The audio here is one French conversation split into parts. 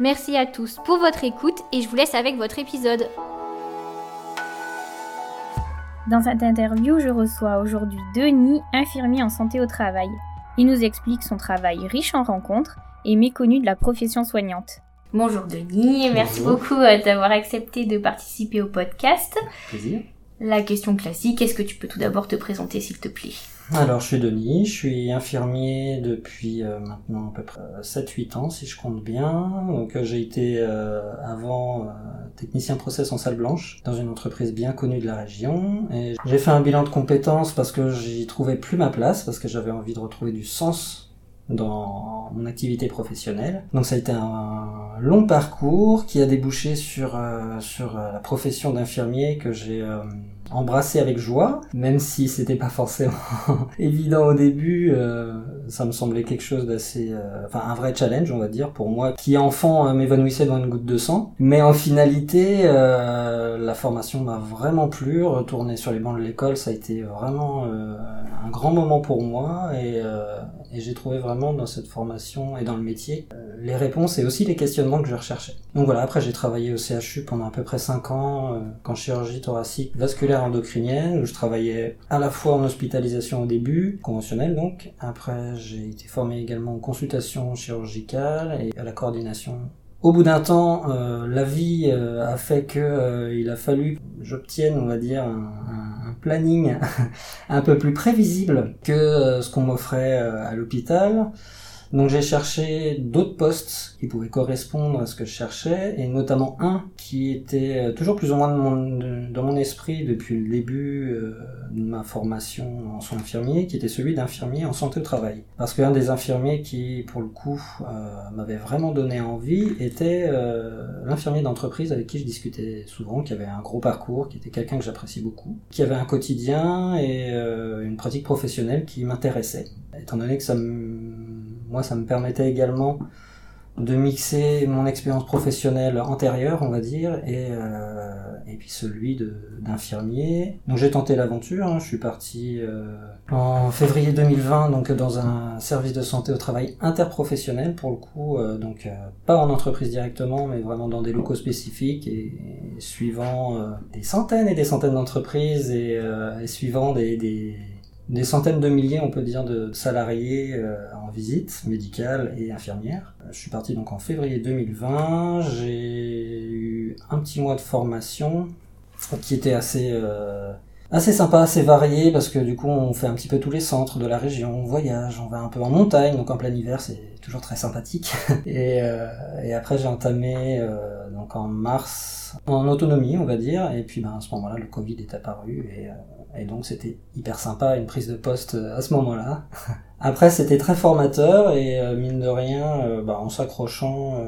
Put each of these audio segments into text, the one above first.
Merci à tous pour votre écoute et je vous laisse avec votre épisode. Dans cette interview, je reçois aujourd'hui Denis, infirmier en santé au travail. Il nous explique son travail riche en rencontres et méconnu de la profession soignante. Bonjour Denis, et merci beaucoup euh, d'avoir accepté de participer au podcast. Plaisir. La question classique, est-ce que tu peux tout d'abord te présenter s'il te plaît? Alors, je suis Denis, je suis infirmier depuis euh, maintenant à peu près 7-8 ans, si je compte bien. Donc, euh, j'ai été euh, avant technicien process en salle blanche dans une entreprise bien connue de la région. J'ai fait un bilan de compétences parce que j'y trouvais plus ma place, parce que j'avais envie de retrouver du sens dans mon activité professionnelle. Donc ça a été un long parcours qui a débouché sur euh, sur euh, la profession d'infirmier que j'ai euh, embrassé avec joie, même si c'était pas forcément évident au début. ça me semblait quelque chose d'assez, enfin un vrai challenge, on va dire, pour moi qui enfant m'évanouissait dans une goutte de sang. Mais en finalité, la formation m'a vraiment plu. Retourner sur les bancs de l'école, ça a été vraiment un grand moment pour moi et, et j'ai trouvé vraiment dans cette formation et dans le métier euh, les réponses et aussi les questionnements que je recherchais. Donc voilà, après j'ai travaillé au CHU pendant à peu près 5 ans euh, en chirurgie thoracique vasculaire endocrinienne où je travaillais à la fois en hospitalisation au début, conventionnelle donc, après j'ai été formé également en consultation chirurgicale et à la coordination au bout d'un temps, euh, la vie a fait que il a fallu que j'obtienne, on va dire, un, un peu plus prévisible que euh, ce qu'on m'offrait euh, à l'hôpital. Donc j'ai cherché d'autres postes qui pouvaient correspondre à ce que je cherchais, et notamment un qui était euh, toujours plus ou moins dans mon esprit depuis le début euh, de ma formation en soins infirmiers, qui était celui d'infirmier en santé au travail. Parce qu'un des infirmiers qui, pour le coup, euh, m'avait vraiment donné envie était l'infirmier d'entreprise avec qui je discutais souvent, qui avait un gros parcours, qui était quelqu'un que j'apprécie beaucoup, qui avait un quotidien et une pratique professionnelle qui m'intéressait. Étant donné que ça moi, ça me permettait également de mixer mon expérience professionnelle antérieure, on va dire, et, euh, puis celui d'infirmier. Donc j'ai tenté l'aventure, hein. je suis parti euh, en février 2020 donc dans un service de santé au travail interprofessionnel pour le coup, euh, donc pas en entreprise directement, mais vraiment dans des locaux spécifiques et, suivant des centaines et des centaines d'entreprises et, suivant des des centaines de milliers, on peut dire, de salariés euh, en visite médicale et infirmière. Euh, je suis parti donc en février 2020. J'ai eu un petit mois de formation qui était assez euh, assez sympa, assez varié parce que du coup on fait un petit peu tous les centres de la région, on voyage, on va un peu en montagne, donc en plein hiver c'est toujours très sympathique. et, et après j'ai entamé donc en mars en autonomie on va dire, et puis ben, à ce moment-là le Covid est apparu et et donc c'était hyper sympa, une prise de poste euh, à ce moment-là. Après c'était très formateur et euh, mine de rien, euh, bah, en s'accrochant,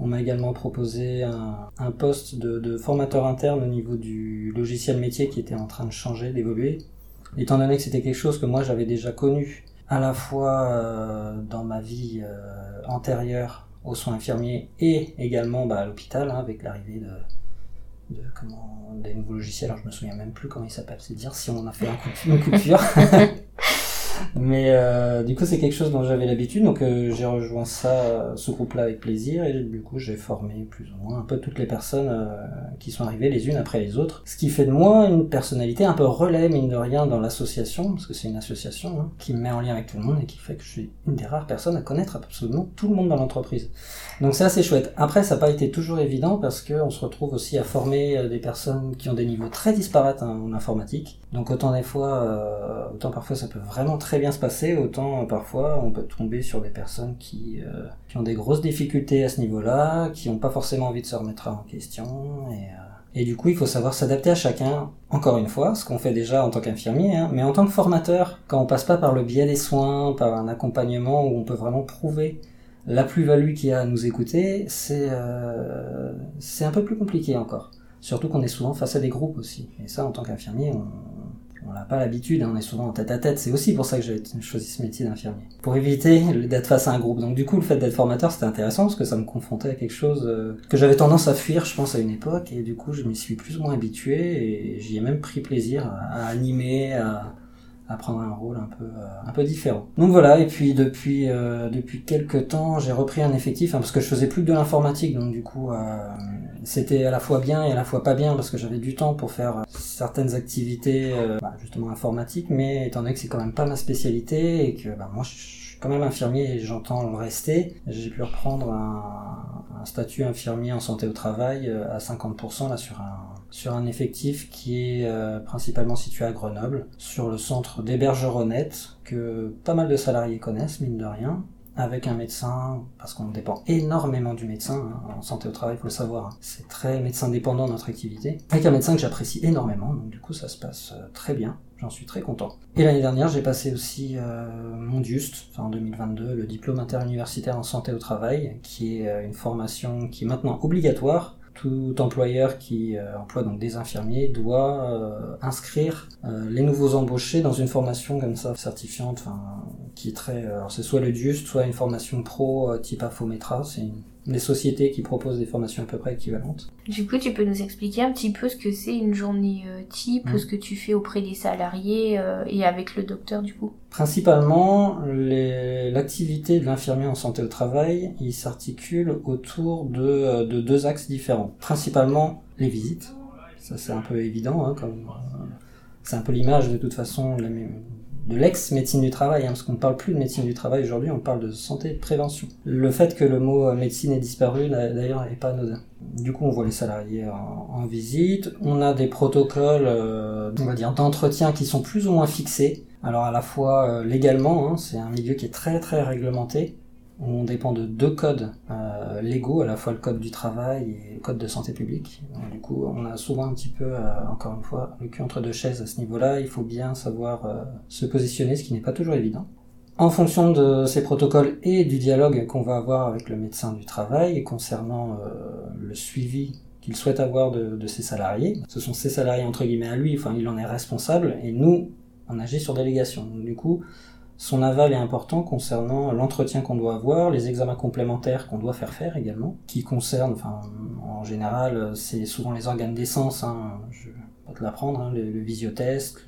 on m'a également proposé un, poste de, formateur interne au niveau du logiciel métier qui était en train de changer, d'évoluer. Étant donné que c'était quelque chose que moi j'avais déjà connu à la fois dans ma vie antérieure aux soins infirmiers et également bah, à l'hôpital hein, avec l'arrivée de, de comment des nouveaux logiciels alors je me souviens même plus comment il s'appelle c'est dire si on a fait un coup, une coupure mais euh, du coup c'est quelque chose dont j'avais l'habitude. Donc euh, j'ai rejoint ça ce groupe là avec plaisir. Et du coup j'ai formé plus ou moins un peu toutes les personnes euh, qui sont arrivées les unes après les autres. Ce qui fait de moi une personnalité un peu relais mine de rien dans l'association. Parce que c'est une association hein, qui me met en lien avec tout le monde et qui fait que je suis une des rares personnes à connaître absolument tout le monde dans l'entreprise. Donc c'est assez chouette. Après, ça n'a pas été toujours évident parce qu'on se retrouve aussi à former euh, des personnes qui ont des niveaux très disparates hein, en informatique. Donc autant des fois, euh, autant parfois ça peut vraiment très bien se passer, autant euh, parfois on peut tomber sur des personnes qui, qui ont des grosses difficultés à ce niveau-là, qui n'ont pas forcément envie de se remettre en question. Et, et du coup, il faut savoir s'adapter à chacun, encore une fois, ce qu'on fait déjà en tant qu'infirmier, hein, mais en tant que formateur, quand on passe pas par le biais des soins, par un accompagnement où on peut vraiment prouver La plus-value qu'il y a à nous écouter, c'est euh, un peu plus compliqué encore. Surtout qu'on est souvent face à des groupes aussi. Et ça, en tant qu'infirmier, on, on n'a pas l'habitude, hein, on est souvent en tête à tête. C'est aussi pour ça que j'ai choisi ce métier d'infirmier. Pour éviter d'être face à un groupe. Donc du coup, le fait d'être formateur, c'était intéressant parce que ça me confrontait à quelque chose euh, que j'avais tendance à fuir, je pense, à une époque. Et du coup, je m'y suis plus ou moins habitué et j'y ai même pris plaisir à, à animer, à, à prendre un rôle un peu euh, un peu différent. Donc voilà et puis depuis euh, depuis quelques temps j'ai repris un effectif hein, parce que je faisais plus que de l'informatique donc du coup euh, c'était à la fois bien et à la fois pas bien parce que j'avais du temps pour faire certaines activités bah, justement informatiques mais étant donné que c'est quand même pas ma spécialité et que bah, moi je suis quand même infirmier et j'entends le rester j'ai pu reprendre un, un statut infirmier en santé au travail à 50% là sur un sur un effectif qui est euh, principalement situé à Grenoble, sur le centre d'hébergeronnette que pas mal de salariés connaissent, mine de rien, avec un médecin, parce qu'on dépend énormément du médecin, hein, en santé au travail, il faut le savoir, hein. c'est très médecin dépendant notre activité, avec un médecin que j'apprécie énormément, donc du coup ça se passe euh, très bien, j'en suis très content. Et l'année dernière, j'ai passé aussi euh, mon DUST, en 2022, le diplôme interuniversitaire en santé au travail, qui est une formation qui est maintenant obligatoire tout employeur qui euh, emploie donc des infirmiers doit euh, inscrire euh, les nouveaux embauchés dans une formation comme ça certifiante, qui est très, c'est soit le DUST, soit une formation pro type une des sociétés qui proposent des formations à peu près équivalentes. Du coup, tu peux nous expliquer un petit peu ce que c'est une journée euh, type, mmh. ce que tu fais auprès des salariés euh, et avec le docteur du coup? Principalement, l'activité de l'infirmier en santé au travail, il s'articule autour de, euh, de, deux axes différents. Principalement les visites, ça c'est un peu évident, hein, comme c'est un peu l'image de toute façon de l'ex-médecine du travail, hein, parce qu'on ne parle plus de médecine du travail aujourd'hui, on parle de santé de prévention. Le fait que le mot euh, médecine ait disparu, d'ailleurs, n'est pas anodin. Du coup, on voit les salariés en, visite, on a des protocoles, euh, on va dire, d'entretien qui sont plus ou moins fixés. Alors à la fois euh, légalement, hein, c'est un milieu qui est très très réglementé, on dépend de deux codes euh, légaux, à la fois le code du travail et le code de santé publique. du coup, on a souvent un petit peu, euh, encore une fois, le cul entre deux chaises à ce niveau-là. Il faut bien savoir euh, se positionner, ce qui n'est pas toujours évident. En fonction de ces protocoles et du dialogue qu'on va avoir avec le médecin du travail concernant le suivi qu'il souhaite avoir de, ses salariés, ce sont ses salariés entre guillemets à lui, enfin il en est responsable, et nous, on agit sur délégation. Du coup, son aval est important concernant l'entretien qu'on doit avoir, les examens complémentaires qu'on doit faire faire également, qui concernent, en général, c'est souvent les organes d'essence, hein, je vais pas te l'apprendre, hein, le, le,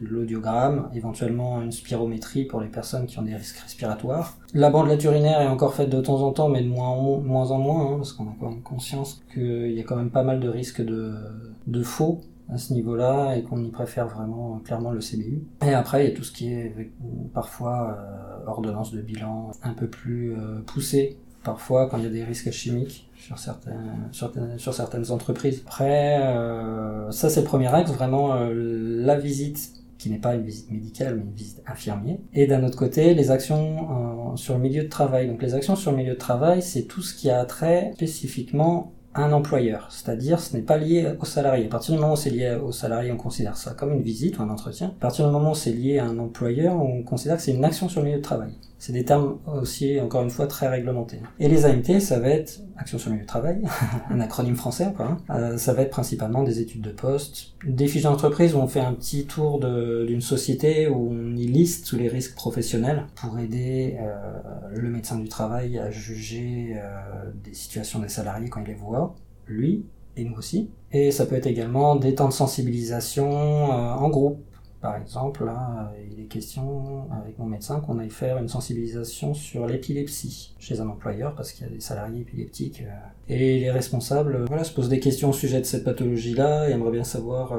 l'audiogramme, éventuellement une spirométrie pour les personnes qui ont des risques respiratoires. La bandelette urinaire est encore faite de temps en temps, mais de moins en moins, hein, parce qu'on a quand même conscience qu'il y a quand même pas mal de risques de faux à ce niveau-là et qu'on y préfère vraiment clairement le CBU. Et après, il y a tout ce qui est parfois euh, ordonnance de bilan un peu plus euh, poussée, parfois quand il y a des risques chimiques sur certaines, entreprises. Après, euh, ça c'est le premier axe, vraiment euh, la visite qui n'est pas une visite médicale mais une visite infirmière. Et d'un autre côté, les actions sur le milieu de travail. Donc les actions sur le milieu de travail, c'est tout ce qui a trait spécifiquement un employeur, c'est-à-dire ce n'est pas lié au salarié. À partir du moment où c'est lié au salarié, on considère ça comme une visite ou un entretien. À partir du moment où c'est lié à un employeur, on considère que c'est une action sur le milieu de travail. C'est des termes aussi, encore une fois, très réglementés. Et les AMT, ça va être action sur le milieu de travail, un acronyme français encore. Hein. Euh, ça va être principalement des études de poste, des fiches d'entreprise où on fait un petit tour d'une société où on y liste tous les risques professionnels pour aider euh, le médecin du travail à juger euh, des situations des salariés quand il les voit, lui et nous aussi. Et ça peut être également des temps de sensibilisation en groupe par exemple, il est question avec mon médecin qu'on aille faire une sensibilisation sur l'épilepsie chez un employeur parce qu'il y a des salariés épileptiques. Euh, et les responsables euh, se posent des questions au sujet de cette pathologie-là et aimeraient bien savoir euh,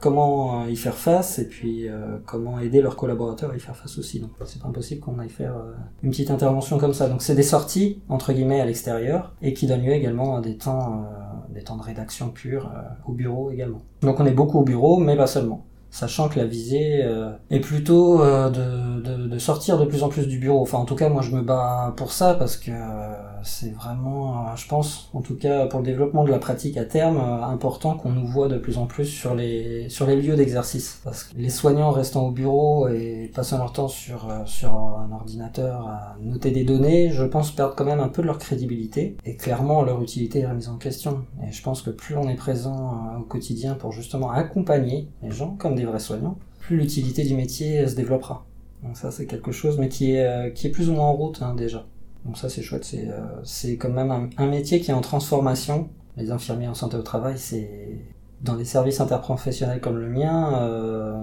comment y faire face et puis comment aider leurs collaborateurs à y faire face aussi. Donc c'est pas impossible qu'on aille faire une petite intervention comme ça. Donc c'est des sorties, entre guillemets, à l'extérieur et qui donnent lieu également à des temps, des temps de rédaction pure au bureau également. Donc on est beaucoup au bureau, mais pas seulement sachant que la visée euh, est plutôt euh, de, de, sortir de plus en plus du bureau. Enfin, en tout cas, moi, je me bats pour ça parce que euh, c'est vraiment, je pense, en tout cas pour le développement de la pratique à terme, important qu'on nous voit de plus en plus sur les lieux d'exercice. Parce que les soignants restant au bureau et passant leur temps sur sur un ordinateur à noter des données, je pense perdent quand même un peu de leur crédibilité et clairement leur utilité est remise en question. Et je pense que plus on est présent au quotidien pour justement accompagner les gens comme des vrais soignants, plus l'utilité du métier se développera. Donc ça c'est quelque chose, mais qui est, euh, qui est plus ou moins en route hein, déjà. Donc ça c'est chouette, c'est euh, quand même un, métier qui est en transformation. Les infirmiers en santé au travail, c'est dans des services interprofessionnels comme le mien, euh,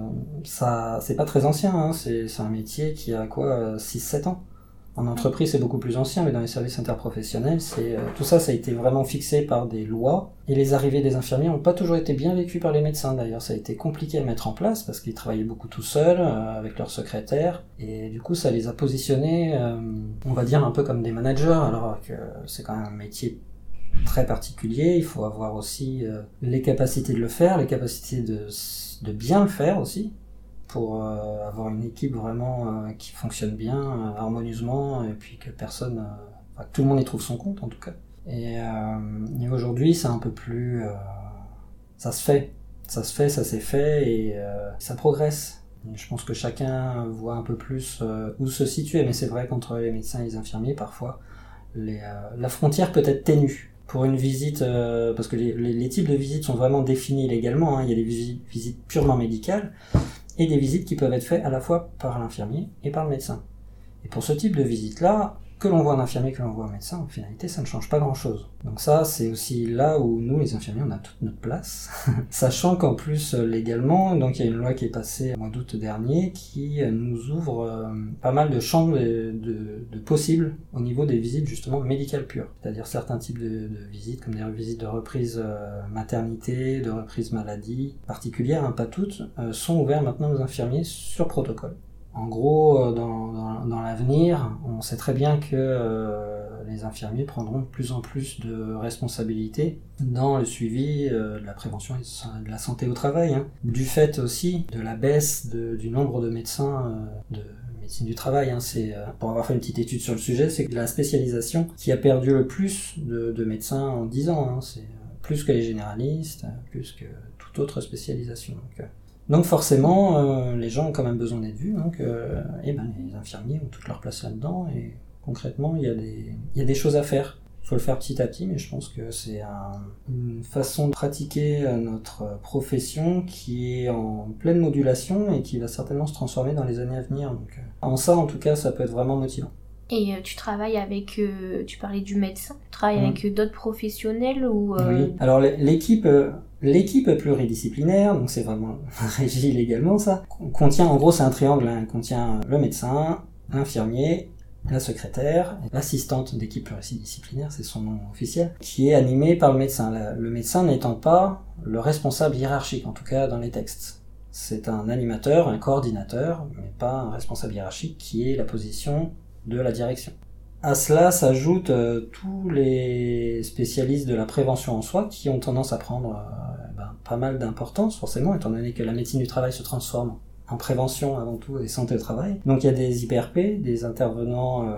ça c'est pas très ancien, hein, c'est un métier qui a quoi 6-7 ans. En entreprise, c'est beaucoup plus ancien, mais dans les services interprofessionnels, c'est euh, tout ça, ça a été vraiment fixé par des lois. Et les arrivées des infirmiers n'ont pas toujours été bien vécues par les médecins. D'ailleurs, ça a été compliqué à mettre en place parce qu'ils travaillaient beaucoup tout seuls euh, avec leurs secrétaires, et du coup, ça les a positionnés, euh, on va dire un peu comme des managers, alors que c'est quand même un métier très particulier. Il faut avoir aussi les capacités de le faire, les capacités de bien le faire aussi pour euh, avoir une équipe vraiment euh, qui fonctionne bien, euh, harmonieusement, et puis que personne, que tout le monde y trouve son compte en tout cas. Et, aujourd'hui, c'est un peu plus, ça se fait, ça se fait, ça s'est fait, et ça progresse. je pense que chacun voit un peu plus où se situer, mais c'est vrai qu'entre les médecins et les infirmiers, parfois, la frontière peut être ténue pour une visite, parce que les, types de visites sont vraiment définis légalement. Hein. Il y a des visites purement médicales, et des visites qui peuvent être faites à la fois par l'infirmier et par le médecin. Et pour ce type de visite-là, que l'on voit un infirmier, que l'on voit un médecin, en finalité, ça ne change pas grand-chose. Donc ça, c'est aussi là où nous, les infirmiers, on a toute notre place. Sachant qu'en plus, euh, légalement, donc il y a une loi qui est passée au mois d'août dernier qui euh, nous ouvre euh, pas mal de champs de, possibles au niveau des visites justement médicales pures. C'est-à-dire certains types de, visites, comme des visites de reprise maternité, de reprise maladie particulière, hein, pas toutes, sont ouvertes maintenant aux infirmiers sur protocole. En gros, euh, dans, l'avenir, on sait très bien que euh, les infirmiers prendront de plus en plus de responsabilités dans le suivi euh, de la prévention et de la santé au travail, hein. du fait aussi de la baisse du nombre de médecins de médecine du travail. Hein. Pour avoir fait une petite étude sur le sujet, c'est la spécialisation qui a perdu le plus de, médecins en 10 ans. Hein. C'est plus que les généralistes, plus que toute autre spécialisation. Forcément, euh, les gens ont quand même besoin d'être vus, donc euh, eh ben, les infirmiers ont toute leur place là-dedans, et concrètement, il y, a des, y a des choses à faire. Il faut le faire petit à petit, mais je pense que c'est une façon de pratiquer euh, notre profession qui est en pleine modulation et qui va certainement se transformer dans les années à venir. Donc, en ça, en tout cas, ça peut être vraiment motivant. Et tu travailles avec, tu parlais du médecin, tu travailles mmh. avec d'autres professionnels ou Oui, alors l'équipe, L'équipe pluridisciplinaire, donc c'est vraiment régi légalement ça, contient en gros c'est un triangle, hein, contient le médecin, l'infirmier, la secrétaire, l'assistante d'équipe pluridisciplinaire, c'est son nom officiel, qui est animée par le médecin. Le médecin n'étant pas le responsable hiérarchique, en tout cas dans les textes. C'est un animateur, un coordinateur, mais pas un responsable hiérarchique qui est la position de la direction. À cela s'ajoutent euh, tous les spécialistes de la prévention en soi qui ont tendance à prendre euh, ben, pas mal d'importance forcément étant donné que la médecine du travail se transforme en prévention avant tout et santé au travail. Donc il y a des IPRP, des intervenants euh,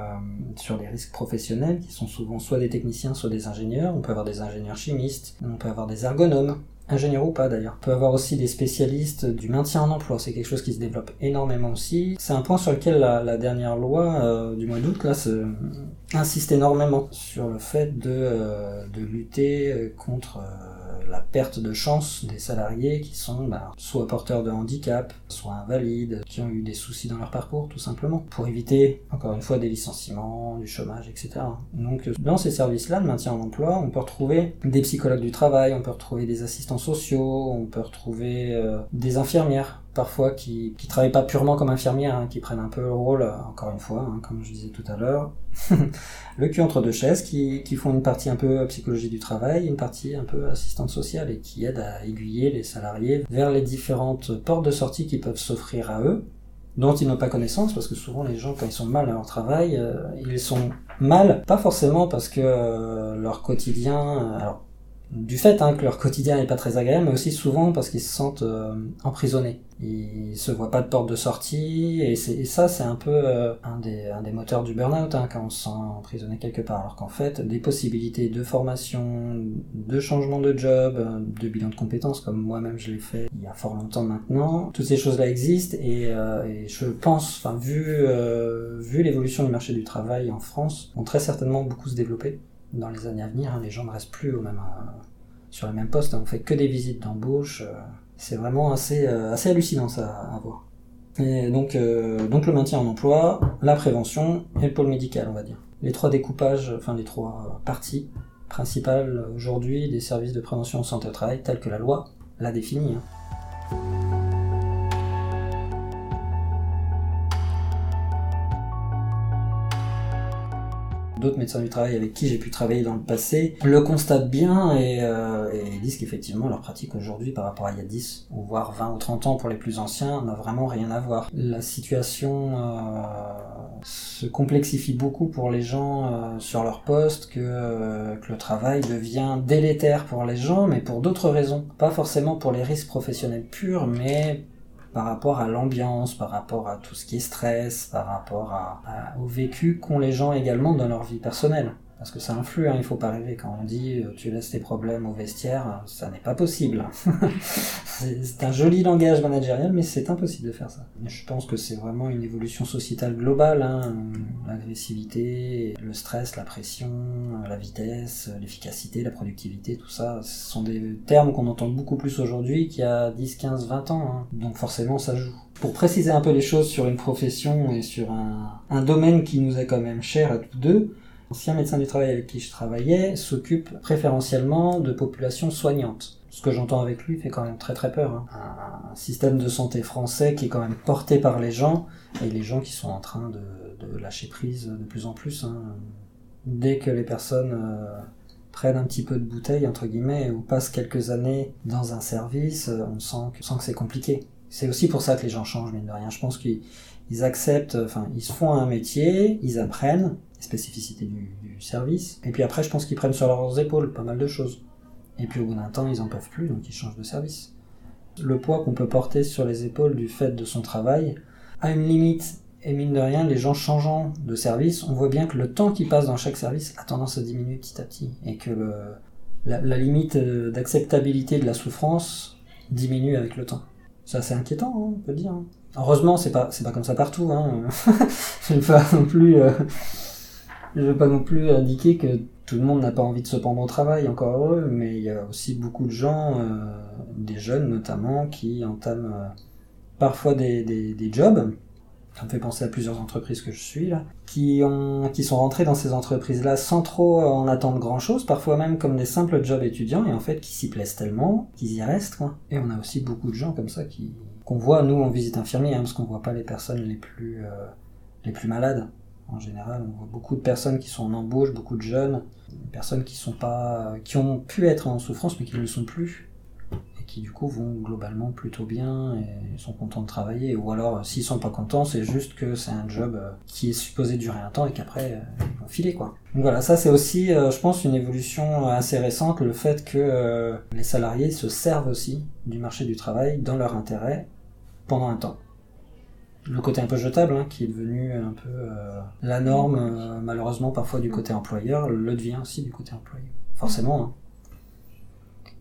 sur les risques professionnels qui sont souvent soit des techniciens, soit des ingénieurs. On peut avoir des ingénieurs chimistes, on peut avoir des ergonomes, ingénieurs ou pas d'ailleurs. Peut avoir aussi des spécialistes du maintien en emploi, c'est quelque chose qui se développe énormément aussi. C'est un point sur lequel la, dernière loi euh, du mois d'août là se, insiste énormément sur le fait de, euh, de lutter contre la perte de chance des salariés qui sont bah, soit porteurs de handicap, soit invalides, qui ont eu des soucis dans leur parcours tout simplement, pour éviter encore une fois des licenciements, du chômage, etc. Donc dans ces services-là de maintien en emploi, on peut retrouver des psychologues du travail, on peut retrouver des assistants sociaux, on peut retrouver euh, des infirmières parfois qui, qui travaillent pas purement comme infirmières, hein, qui prennent un peu le rôle, euh, encore une fois, hein, comme je disais tout à l'heure, le cul entre deux chaises, qui, font une partie un peu psychologie du travail, une partie un peu assistante sociale et qui aident à aiguiller les salariés vers les différentes portes de sortie qui peuvent s'offrir à eux, dont ils n'ont pas connaissance, parce que souvent les gens, quand ils sont mal à leur travail, euh, ils sont mal, pas forcément parce que euh, leur quotidien, du fait hein, que leur quotidien n'est pas très agréable, mais aussi souvent parce qu'ils se sentent euh, emprisonnés. Ils se voient pas de porte de sortie, et, et ça c'est un peu euh, un, des, un des moteurs du burn-out, hein, quand on se sent emprisonné quelque part. Alors qu'en fait, des possibilités de formation, de changement de job, euh, de bilan de compétences, comme moi-même je l'ai fait il y a fort longtemps maintenant, toutes ces choses-là existent, et, et je pense, enfin vu, vu l'évolution du marché du travail en France, vont très certainement beaucoup se développer dans les années à venir, hein, les gens ne restent plus au même, euh, sur le même poste, on fait que des visites d'embauche. Euh, c'est vraiment assez, euh, assez hallucinant ça à voir. Et donc, donc le maintien en emploi, la prévention et le pôle médical, on va dire. Les trois découpages, enfin les trois parties principales aujourd'hui des services de prévention en santé au travail, tels que la loi l'a définit. Hein. D'autres médecins du travail avec qui j'ai pu travailler dans le passé le constatent bien et, euh, et disent qu'effectivement leur pratique aujourd'hui par rapport à il y a 10 ou voire 20 ou 30 ans pour les plus anciens n'a vraiment rien à voir. La situation euh, se complexifie beaucoup pour les gens euh, sur leur poste que, euh, que le travail devient délétère pour les gens mais pour d'autres raisons. Pas forcément pour les risques professionnels purs mais par rapport à l'ambiance, par rapport à tout ce qui est stress, par rapport à, au vécu qu'ont les gens également dans leur vie personnelle. Parce que ça influe, hein, il faut pas rêver. Quand on dit euh, tu laisses tes problèmes au vestiaire, ça n'est pas possible. c'est un joli langage managérial, mais c'est impossible de faire ça. Je pense que c'est vraiment une évolution sociétale globale. Hein. L'agressivité, le stress, la pression, la vitesse, l'efficacité, la productivité, tout ça, ce sont des termes qu'on entend beaucoup plus aujourd'hui qu'il y a 10, 15, 20 ans. Hein. Donc forcément, ça joue. Pour préciser un peu les choses sur une profession et sur un domaine qui nous est quand même cher à tous deux, L'ancien médecin du travail avec qui je travaillais s'occupe préférentiellement de populations soignantes. Ce que j'entends avec lui fait quand même très très peur. Hein. Un système de santé français qui est quand même porté par les gens et les gens qui sont en train de, lâcher prise de plus en plus. Hein. Dès que les personnes euh, prennent un petit peu de bouteille entre guillemets ou passent quelques années dans un service, euh, on sent que, que c'est compliqué. C'est aussi pour ça que les gens changent, mine de rien. Je pense qu'ils acceptent, enfin, ils se font un métier, ils apprennent, spécificités du, service. Et puis après, je pense qu'ils prennent sur leurs épaules pas mal de choses. Et puis au bout d'un temps, ils en peuvent plus, donc ils changent de service. Le poids qu'on peut porter sur les épaules du fait de son travail a une limite. Et mine de rien, les gens changeant de service, on voit bien que le temps qu'ils passent dans chaque service a tendance à diminuer petit à petit. Et que la, limite euh, d'acceptabilité de la souffrance diminue avec le temps. C'est assez inquiétant, hein, on peut dire. Hein. Heureusement, c'est pas, c'est pas comme ça partout. Hein. Je ne pas non plus... Euh, je veux pas non plus indiquer que tout le monde n'a pas envie de se pendre au travail, encore heureux, mais il y a aussi beaucoup de gens, euh, des jeunes notamment, qui entament euh, parfois des, des, jobs. Ça me fait penser à plusieurs entreprises que je suis là, qui ont, qui sont rentrés dans ces entreprises-là sans trop en attendre grand-chose, parfois même comme des simples jobs étudiants, et en fait qui s'y plaisent tellement qu'ils y restent. Quoi. Et on a aussi beaucoup de gens comme ça qui qu'on voit nous en visite infirmière, hein, parce qu'on voit pas les personnes les plus euh, les plus malades en général. On voit beaucoup de personnes qui sont en embauche, beaucoup de jeunes, des personnes qui sont pas, qui ont pu être en souffrance mais qui ne le sont plus et qui du coup vont globalement plutôt bien et sont contents de travailler. Ou alors, s'ils sont pas contents, c'est juste que c'est un job euh, qui est supposé durer un temps et qu'après euh, ils vont filer quoi. Donc voilà, ça c'est aussi, euh, je pense, une évolution assez récente, le fait que les salariés se servent aussi du marché du travail dans leur intérêt pendant un temps le côté un peu jetable, hein, qui est devenu un peu euh, la norme, euh, malheureusement parfois du côté employeur, le devient aussi du côté employé. Forcément. Hein.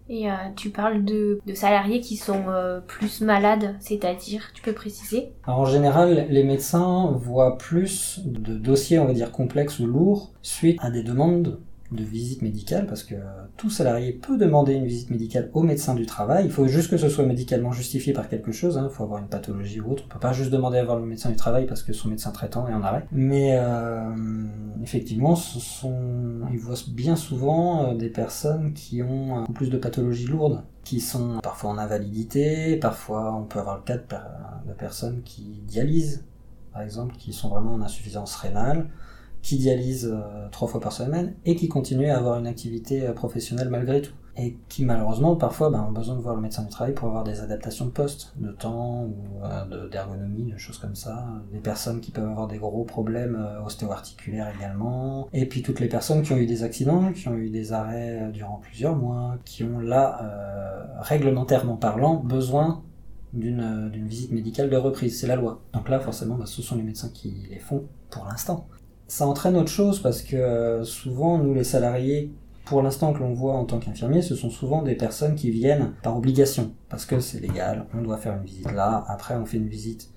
Et euh, tu parles de, salariés qui sont plus malades, c'est-à-dire, tu peux préciser? Alors, En général, les médecins voient plus de dossiers, on va dire, complexes ou lourds suite à des demandes de visite médicale, parce que tout salarié peut demander une visite médicale au médecin du travail. Il faut juste que ce soit médicalement justifié par quelque chose. Hein. Il faut avoir une pathologie ou autre. On peut pas juste demander à voir le médecin du travail parce que son médecin traitant est en arrêt. Mais euh, effectivement, ils voient bien souvent euh, des personnes qui ont plus de pathologies lourdes, qui sont parfois en invalidité, parfois on peut avoir le cas de personnes qui dialysent, par exemple, qui sont vraiment en insuffisance rénale qui dialyse euh, trois fois par semaine et qui continue à avoir une activité euh, professionnelle malgré tout. et qui malheureusement parfois ben, ont besoin de voir le médecin du travail pour avoir des adaptations de poste, de temps ou euh, d'ergonomie, de, choses comme ça. Des personnes qui peuvent avoir des gros problèmes euh, ostéo-articulaires également. Et puis toutes les personnes qui ont eu des accidents, qui ont eu des arrêts durant plusieurs mois, qui ont là, réglementairement parlant, besoin d'une visite médicale de reprise. C'est la loi. Donc là, forcément, ben, ce sont les médecins qui les font pour l'instant. Ça entraîne autre chose parce que souvent, nous les salariés pour l'instant que l'on voit en tant qu'infirmier, ce sont souvent des personnes qui viennent par obligation, parce que c'est légal, on doit faire une visite là, après on fait une visite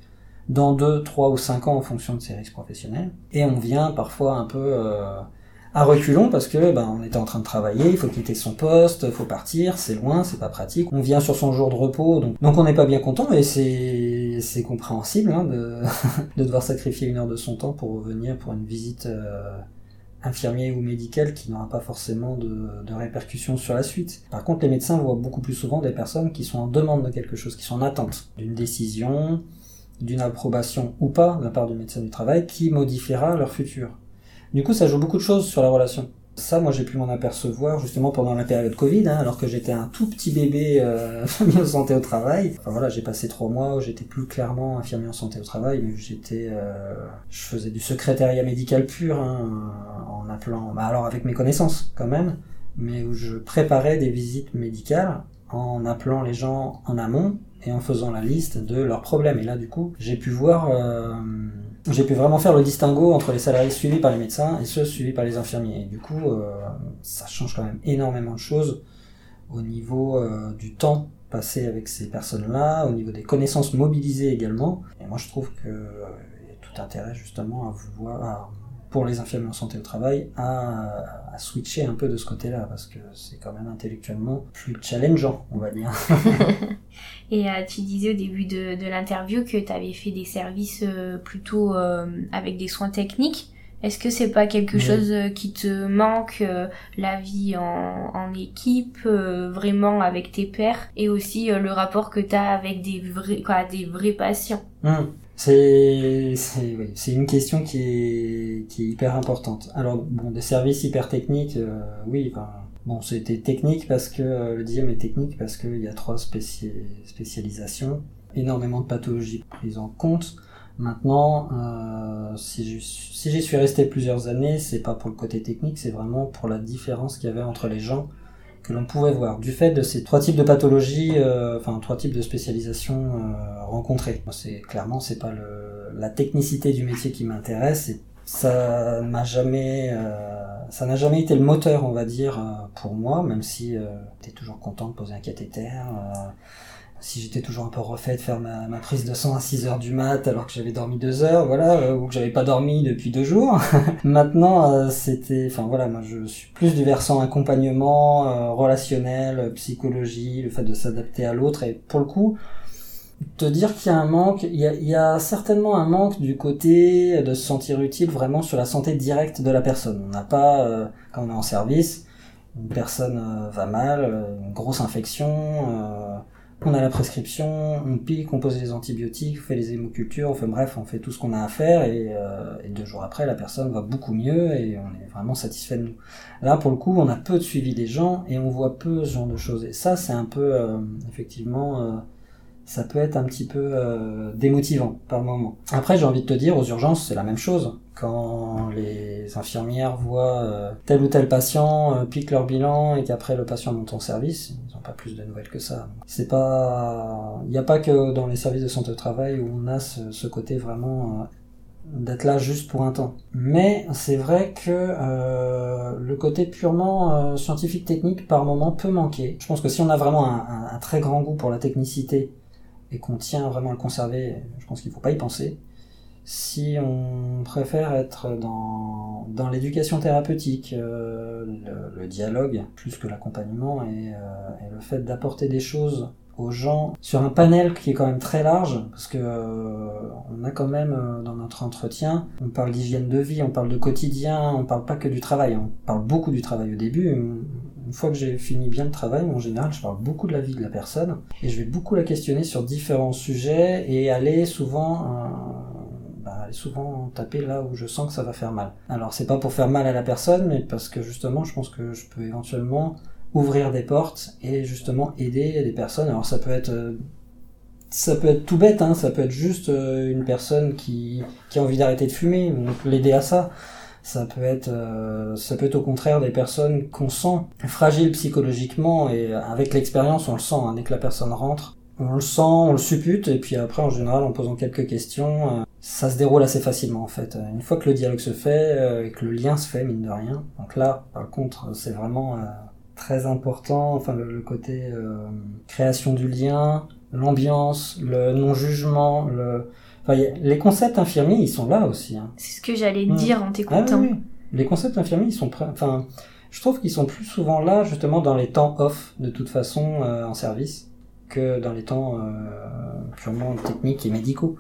dans 2, 3 ou 5 ans en fonction de ses risques professionnels, et on vient parfois un peu euh, à reculons parce que ben, on était en train de travailler, il faut quitter son poste, faut partir, c'est loin, c'est pas pratique, on vient sur son jour de repos, donc, donc on n'est pas bien content, et c'est, c'est compréhensible hein, de, de devoir sacrifier une heure de son temps pour revenir pour une visite... Euh, infirmier ou médical qui n'aura pas forcément de, répercussions sur la suite. Par contre, les médecins voient beaucoup plus souvent des personnes qui sont en demande de quelque chose, qui sont en attente d'une décision, d'une approbation ou pas de la part du médecin du travail qui modifiera leur futur. Du coup, ça joue beaucoup de choses sur la relation. Ça, moi, j'ai pu m'en apercevoir justement pendant la période Covid, hein, alors que j'étais un tout petit bébé euh, infirmier en santé au travail. Enfin voilà, j'ai passé trois mois où j'étais plus clairement infirmier en santé au travail, mais j'étais, euh, je faisais du secrétariat médical pur, hein, en appelant, bah alors avec mes connaissances quand même, mais où je préparais des visites médicales en appelant les gens en amont et en faisant la liste de leurs problèmes. Et là, du coup, j'ai pu voir euh, j'ai pu vraiment faire le distinguo entre les salariés suivis par les médecins et ceux suivis par les infirmiers. Et du coup, euh, ça change quand même énormément de choses au niveau euh, du temps passé avec ces personnes-là, au niveau des connaissances mobilisées également. Et moi, je trouve qu'il y a tout intérêt justement à vouloir, pour les infirmiers en santé au travail, à, à switcher un peu de ce côté-là, parce que c'est quand même intellectuellement plus challengeant, on va dire. Et euh, tu disais au début de, de l'interview que tu avais fait des services euh, plutôt euh, avec des soins techniques. Est-ce que c'est pas quelque chose qui te manque, la vie en, en équipe, vraiment avec tes pairs, et aussi le rapport que tu as avec des vrais, quoi, des vrais patients? Mmh. C'est c'est une question qui est, qui est hyper importante. Alors, bon, des services hyper techniques, oui, enfin, Bon, c'était technique parce que euh, le dixième est technique parce qu'il y a trois spécialisations, énormément de pathologies prises en compte. Maintenant, euh, si j'y si suis resté plusieurs années, c'est pas pour le côté technique, c'est vraiment pour la différence qu'il y avait entre les gens que l'on pouvait voir du fait de ces trois types de pathologies, euh, enfin trois types de spécialisations euh, rencontrées. C'est clairement c'est pas le, la technicité du métier qui m'intéresse, ça m'a jamais euh, ça n'a jamais été le moteur on va dire euh, pour moi même si euh, j'étais toujours content de poser un cathéter si j'étais toujours un peu refait de faire ma, prise de sang à 6 heures du mat alors que j'avais dormi 2 heures voilà ou que j'avais pas dormi depuis deux jours maintenant c'était enfin voilà moi je suis plus du versant accompagnement relationnel psychologie le fait de s'adapter à l'autre et pour le coup te dire qu'il y a un manque, il y a, certainement un manque du côté de se sentir utile vraiment sur la santé directe de la personne. On n'a pas, euh, quand on est en service, une personne euh, va mal, euh, une grosse infection, on a la prescription, on pique, on pose les antibiotiques, on fait les hémocultures, on fait bref, on fait tout ce qu'on a à faire et, et, deux jours après la personne va beaucoup mieux et on est vraiment satisfait de nous. Là pour le coup on a peu de suivi des gens et on voit peu ce genre de choses et ça c'est un peu effectivement ça peut être un petit peu euh, démotivant par moment. Après, j'ai envie de te dire, aux urgences, c'est la même chose. Quand les infirmières voient euh, tel ou tel patient euh, pique leur bilan et qu'après le patient monte en service, ils n'ont pas plus de nouvelles que ça. C'est pas, il n'y a pas que dans les services de santé au travail où on a ce, ce côté vraiment d'être là juste pour un temps. Mais c'est vrai que euh, le côté purement scientifique technique par moment peut manquer. Je pense que si on a vraiment un, un très grand goût pour la technicité et qu'on tient vraiment à le conserver, je pense qu'il ne faut pas y penser. Si on préfère être dans, dans l'éducation thérapeutique, euh, le, dialogue, plus que l'accompagnement, et, euh, et, le fait d'apporter des choses aux gens sur un panel qui est quand même très large, parce que euh, on a quand même dans notre entretien, on parle d'hygiène de vie, on parle de quotidien, on parle pas que du travail, on parle beaucoup du travail au début, une fois que j'ai fini bien le travail, en général, je parle beaucoup de la vie de la personne et je vais beaucoup la questionner sur différents sujets et aller souvent, euh, bah, souvent taper là où je sens que ça va faire mal. Alors c'est pas pour faire mal à la personne, mais parce que justement, je pense que je peux éventuellement ouvrir des portes et justement aider des personnes. Alors ça peut être ça peut être tout bête, hein, ça peut être juste une personne qui, qui a envie d'arrêter de fumer, donc l'aider à ça. Ça peut être, ça peut être au contraire des personnes qu'on sent fragiles psychologiquement et avec l'expérience on le sent. Hein, dès que la personne rentre, on le sent, on le suppute, et puis après, en général, en posant quelques questions, euh, ça se déroule assez facilement en fait. Une fois que le dialogue se fait euh, et que le lien se fait, mine de rien. Donc là, par contre, c'est vraiment euh, très important. Enfin, le, côté création du lien, l'ambiance, le non-jugement, le... Les concepts infirmiers, ils sont là aussi. Hein. C'est ce que j'allais mmh. dire en t'écoutant. Ah les concepts infirmiers, ils sont... Enfin, je trouve qu'ils sont plus souvent là justement dans les temps off, de toute façon, en service que dans les temps euh, purement techniques et médicaux.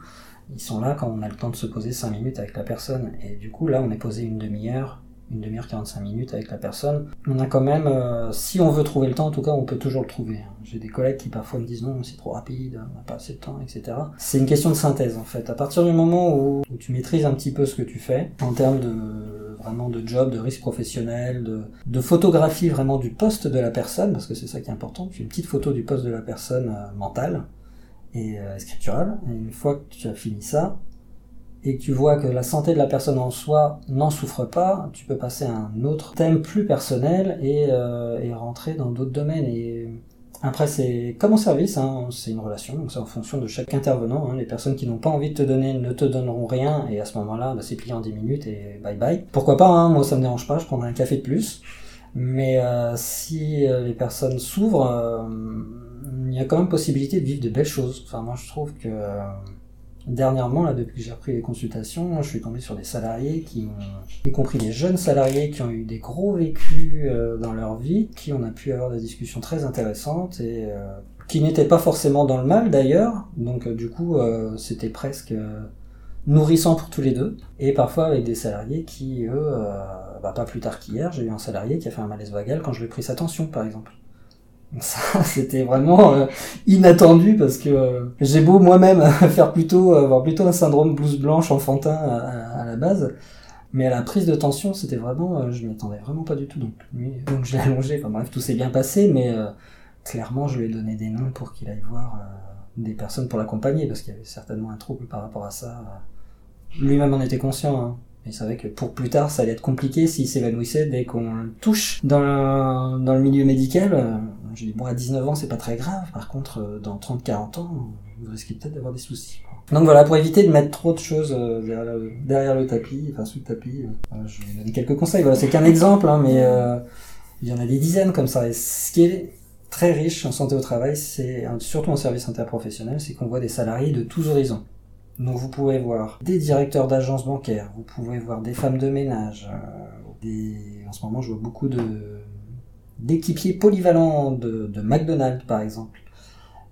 Ils sont là quand on a le temps de se poser 5 minutes avec la personne. Et du coup, là, on est posé une demi-heure, une demi-heure 45 minutes avec la personne. On a quand même, euh, si on veut trouver le temps, en tout cas, on peut toujours le trouver. Hein. J'ai des collègues qui parfois me disent non, c'est trop rapide, on n'a pas assez de temps, etc. C'est une question de synthèse, en fait. À partir du moment où, tu maîtrises un petit peu ce que tu fais, en termes de vraiment de job, de risque professionnel, de, de photographie vraiment du poste de la personne, parce que c'est ça qui est important. Tu fais une petite photo du poste de la personne euh, mentale et euh, scripturale. Et une fois que tu as fini ça, et que tu vois que la santé de la personne en soi n'en souffre pas, tu peux passer à un autre thème plus personnel et, euh, et rentrer dans d'autres domaines. Et après, c'est comme en service, hein, c'est une relation, donc c'est en fonction de chaque intervenant. Hein. Les personnes qui n'ont pas envie de te donner ne te donneront rien, et à ce moment-là, bah, c'est plié en 10 minutes et bye bye. Pourquoi pas, hein, moi ça me dérange pas, je prendrai un café de plus. Mais euh, si euh, les personnes s'ouvrent, euh, il y a quand même possibilité de vivre de belles choses. Enfin, moi je trouve que Dernièrement, là, depuis que j'ai repris les consultations, je suis tombé sur des salariés qui ont, y compris des jeunes salariés qui ont eu des gros vécus euh, dans leur vie, qui on a pu avoir des discussions très intéressantes et euh, qui n'étaient pas forcément dans le mal d'ailleurs. Donc euh, du coup, c'était presque nourrissant pour tous les deux. Et parfois avec des salariés qui, eux, bah, pas plus tard qu'hier, j'ai eu un salarié qui a fait un malaise vagal quand je lui ai pris sa tension, par exemple. Ça, c'était vraiment euh, inattendu parce que euh, j'ai beau moi-même faire plutôt avoir plutôt un syndrome blouse blanche enfantin à, la base, mais à la prise de tension, c'était vraiment, euh, je m'y attendais vraiment pas du tout. Donc, donc je l'ai allongé. Enfin bref, tout s'est bien passé, mais clairement, je lui ai donné des noms pour qu'il aille voir des personnes pour l'accompagner parce qu'il y avait certainement un trouble par rapport à ça. Lui-même en était conscient. Hein. Il savait que pour plus tard, ça allait être compliqué s'il s'évanouissait dès qu'on le touche dans le, dans le milieu médical. Je dis, bon, à 19 ans, c'est pas très grave. Par contre, euh, dans 30-40 ans, vous risquez peut-être d'avoir des soucis. Donc voilà, pour éviter de mettre trop de choses euh, derrière le, tapis, enfin sous le tapis, euh, je vais donner quelques conseils. Voilà, c'est qu'un exemple, hein, mais il y en a des dizaines comme ça. Et ce qui est très riche en santé au travail, c'est surtout en service interprofessionnel, c'est qu'on voit des salariés de tous horizons. Donc vous pouvez voir des directeurs d'agences bancaires, vous pouvez voir des femmes de ménage, des... en ce moment je vois beaucoup de d'équipiers polyvalents de, McDonald's par exemple.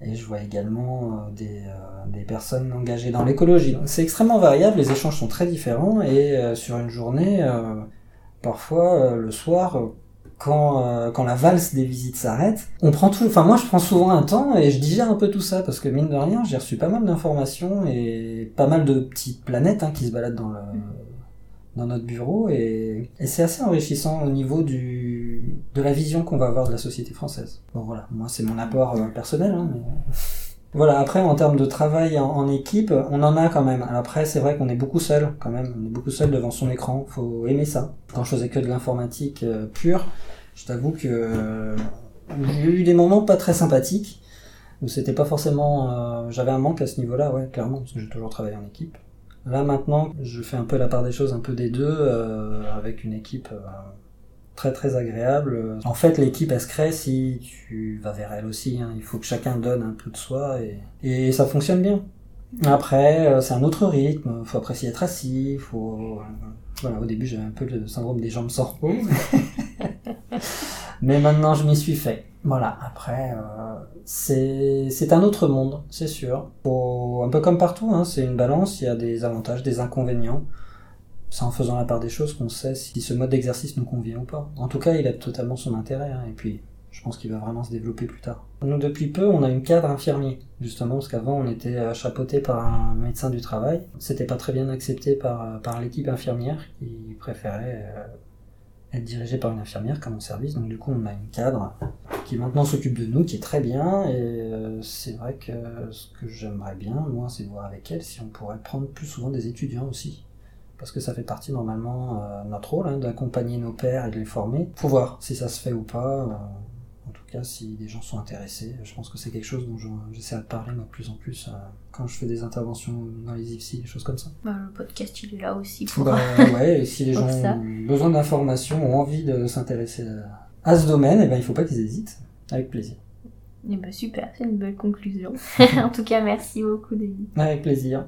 Et je vois également euh, des, euh, des, personnes engagées dans l'écologie. C'est extrêmement variable, les échanges sont très différents et euh, sur une journée, parfois le soir, quand, quand la valse des visites s'arrête, on prend tout. Enfin moi je prends souvent un temps et je digère un peu tout ça parce que mine de rien j'ai reçu pas mal d'informations et pas mal de petites planètes hein, qui se baladent dans le dans notre bureau et, et c'est assez enrichissant au niveau du, de la vision qu'on va avoir de la société française. Bon voilà, moi c'est mon apport euh, personnel. Hein, mais... Voilà, après en termes de travail en, équipe, on en a quand même. Après c'est vrai qu'on est beaucoup seul quand même, on est beaucoup seul devant son écran, faut aimer ça. Quand je faisais que de l'informatique euh, pure, je t'avoue que euh, j'ai eu des moments pas très sympathiques où c'était pas forcément... J'avais un manque à ce niveau-là, ouais, clairement, parce que j'ai toujours travaillé en équipe. Là maintenant, je fais un peu la part des choses, un peu des deux, euh, avec une équipe euh, très très agréable. En fait, l'équipe elle se crée si tu vas vers elle aussi. Hein. Il faut que chacun donne un peu de soi et, et ça fonctionne bien. Après, euh, c'est un autre rythme. Faut apprécier être assis. Faut voilà. Au début, j'avais un peu le syndrome des jambes sans repos, mais maintenant, je m'y suis fait. Voilà, après, euh, c'est un autre monde, c'est sûr. un peu comme partout, hein, c'est une balance, il y a des avantages, des inconvénients. C'est en faisant la part des choses qu'on sait si ce mode d'exercice nous convient ou pas. En tout cas, il a totalement son intérêt, hein, et puis je pense qu'il va vraiment se développer plus tard. Nous, depuis peu, on a une cadre infirmier, justement, parce qu'avant, on était chapeauté par un médecin du travail. C'était pas très bien accepté par, par l'équipe infirmière qui préférait euh, être dirigé par une infirmière comme en service. Donc du coup, on a une cadre qui maintenant s'occupe de nous, qui est très bien. Et euh, c'est vrai que ce que j'aimerais bien, moi, c'est voir avec elle si on pourrait prendre plus souvent des étudiants aussi. Parce que ça fait partie normalement euh, notre rôle, hein, d'accompagner nos pères et de les former, pour voir si ça se fait ou pas. Euh, en tout cas, si des gens sont intéressés, je pense que c'est quelque chose dont j'essaie de parler de plus en plus quand je fais des interventions dans les IFSI, des choses comme ça. Bah, le podcast, il est là aussi pour... Bah, ouais, et si les gens ont besoin d'informations, ont envie de s'intéresser à, ce domaine, et eh ben, il faut pas qu'ils hésitent. Avec plaisir. Et eh ben, super, c'est une belle conclusion. en tout cas, merci beaucoup, David. Avec plaisir.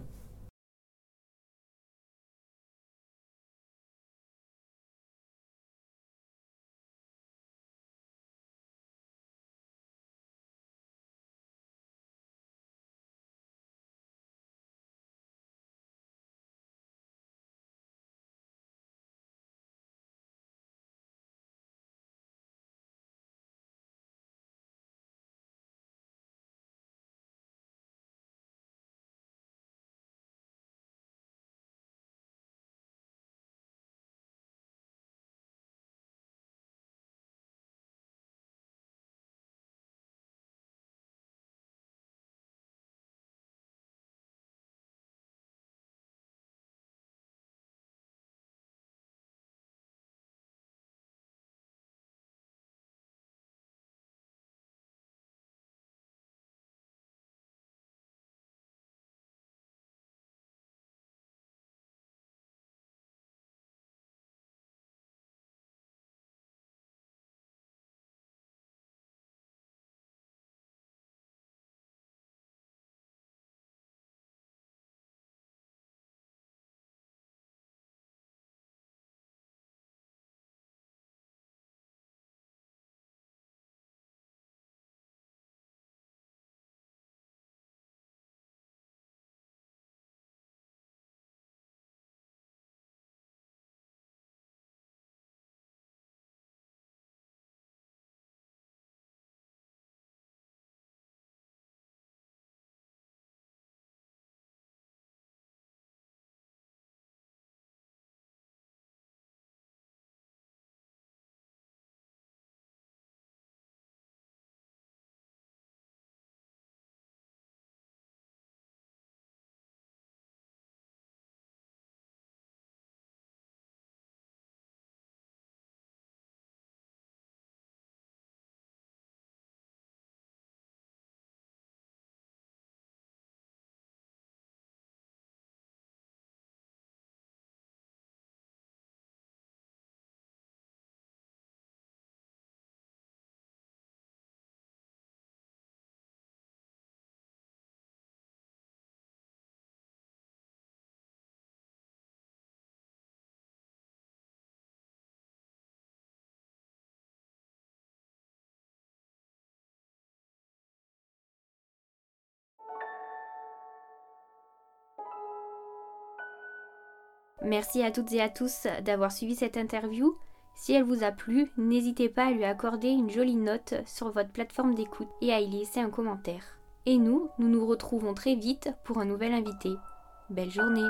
Merci à toutes et à tous d'avoir suivi cette interview. Si elle vous a plu, n'hésitez pas à lui accorder une jolie note sur votre plateforme d'écoute et à y laisser un commentaire. Et nous, nous nous retrouvons très vite pour un nouvel invité. Belle journée